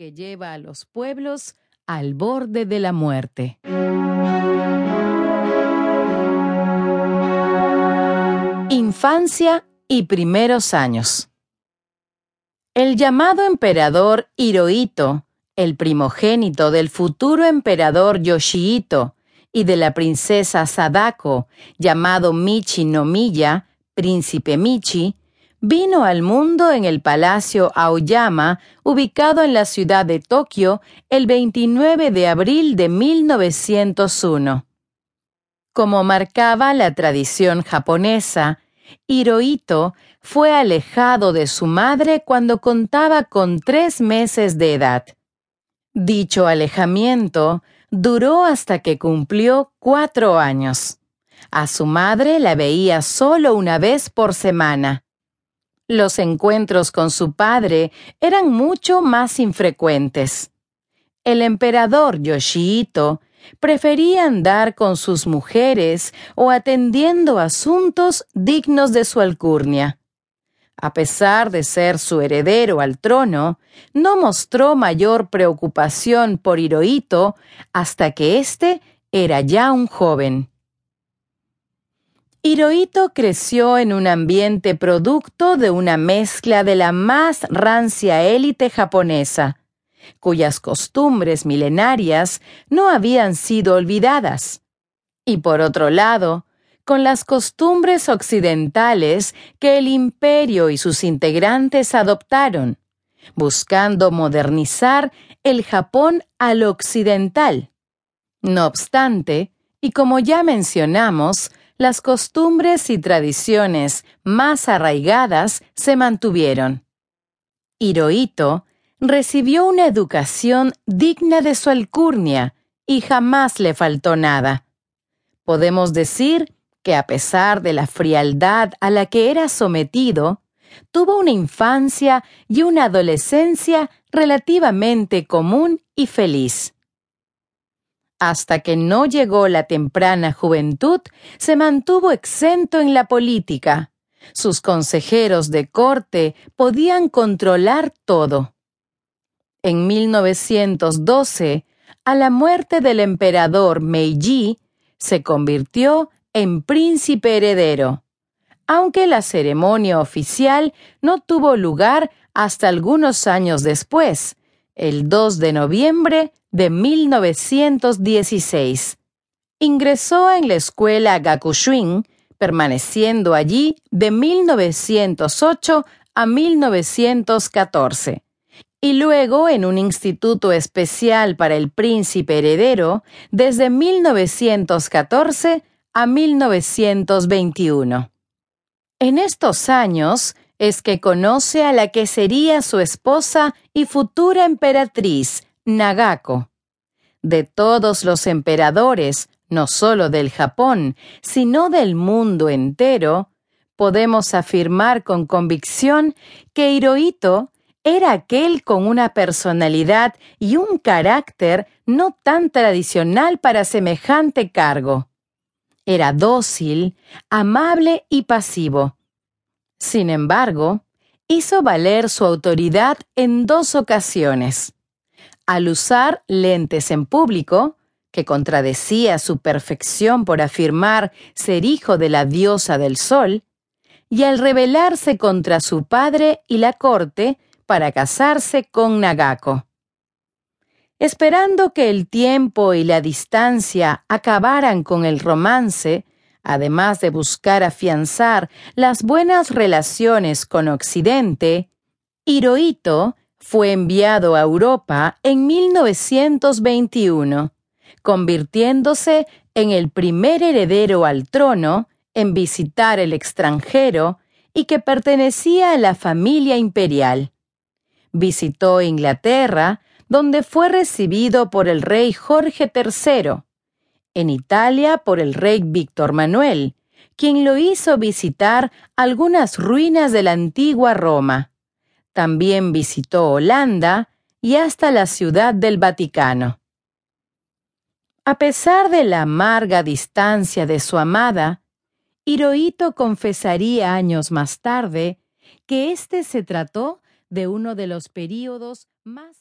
que lleva a los pueblos al borde de la muerte. Infancia y primeros años. El llamado emperador Hirohito, el primogénito del futuro emperador Yoshihito y de la princesa Sadako, llamado Michi no Miya, príncipe Michi, vino al mundo en el Palacio Aoyama, ubicado en la ciudad de Tokio, el 29 de abril de 1901. Como marcaba la tradición japonesa, Hirohito fue alejado de su madre cuando contaba con tres meses de edad. Dicho alejamiento duró hasta que cumplió cuatro años. A su madre la veía solo una vez por semana. Los encuentros con su padre eran mucho más infrecuentes. El emperador Yoshihito prefería andar con sus mujeres o atendiendo asuntos dignos de su alcurnia. A pesar de ser su heredero al trono, no mostró mayor preocupación por Hirohito hasta que éste era ya un joven. Hirohito creció en un ambiente producto de una mezcla de la más rancia élite japonesa, cuyas costumbres milenarias no habían sido olvidadas. Y por otro lado, con las costumbres occidentales que el imperio y sus integrantes adoptaron, buscando modernizar el Japón al occidental. No obstante, y como ya mencionamos, las costumbres y tradiciones más arraigadas se mantuvieron. Hirohito recibió una educación digna de su alcurnia y jamás le faltó nada. Podemos decir que a pesar de la frialdad a la que era sometido, tuvo una infancia y una adolescencia relativamente común y feliz. Hasta que no llegó la temprana juventud, se mantuvo exento en la política. Sus consejeros de corte podían controlar todo. En 1912, a la muerte del emperador Meiji, se convirtió en príncipe heredero, aunque la ceremonia oficial no tuvo lugar hasta algunos años después, el 2 de noviembre de 1916. Ingresó en la escuela Gakushuin, permaneciendo allí de 1908 a 1914 y luego en un instituto especial para el príncipe heredero desde 1914 a 1921. En estos años es que conoce a la que sería su esposa y futura emperatriz, Nagako. De todos los emperadores, no solo del Japón, sino del mundo entero, podemos afirmar con convicción que Hirohito era aquel con una personalidad y un carácter no tan tradicional para semejante cargo. Era dócil, amable y pasivo. Sin embargo, hizo valer su autoridad en dos ocasiones. Al usar lentes en público, que contradecía su perfección por afirmar ser hijo de la diosa del sol, y al rebelarse contra su padre y la corte, para casarse con Nagako. Esperando que el tiempo y la distancia acabaran con el romance, además de buscar afianzar las buenas relaciones con Occidente, Hirohito fue enviado a Europa en 1921, convirtiéndose en el primer heredero al trono en visitar el extranjero y que pertenecía a la familia imperial. Visitó Inglaterra, donde fue recibido por el rey Jorge III, en Italia por el rey Víctor Manuel, quien lo hizo visitar algunas ruinas de la antigua Roma. También visitó Holanda y hasta la ciudad del Vaticano. A pesar de la amarga distancia de su amada, Hirohito confesaría años más tarde que éste se trató de uno de los períodos más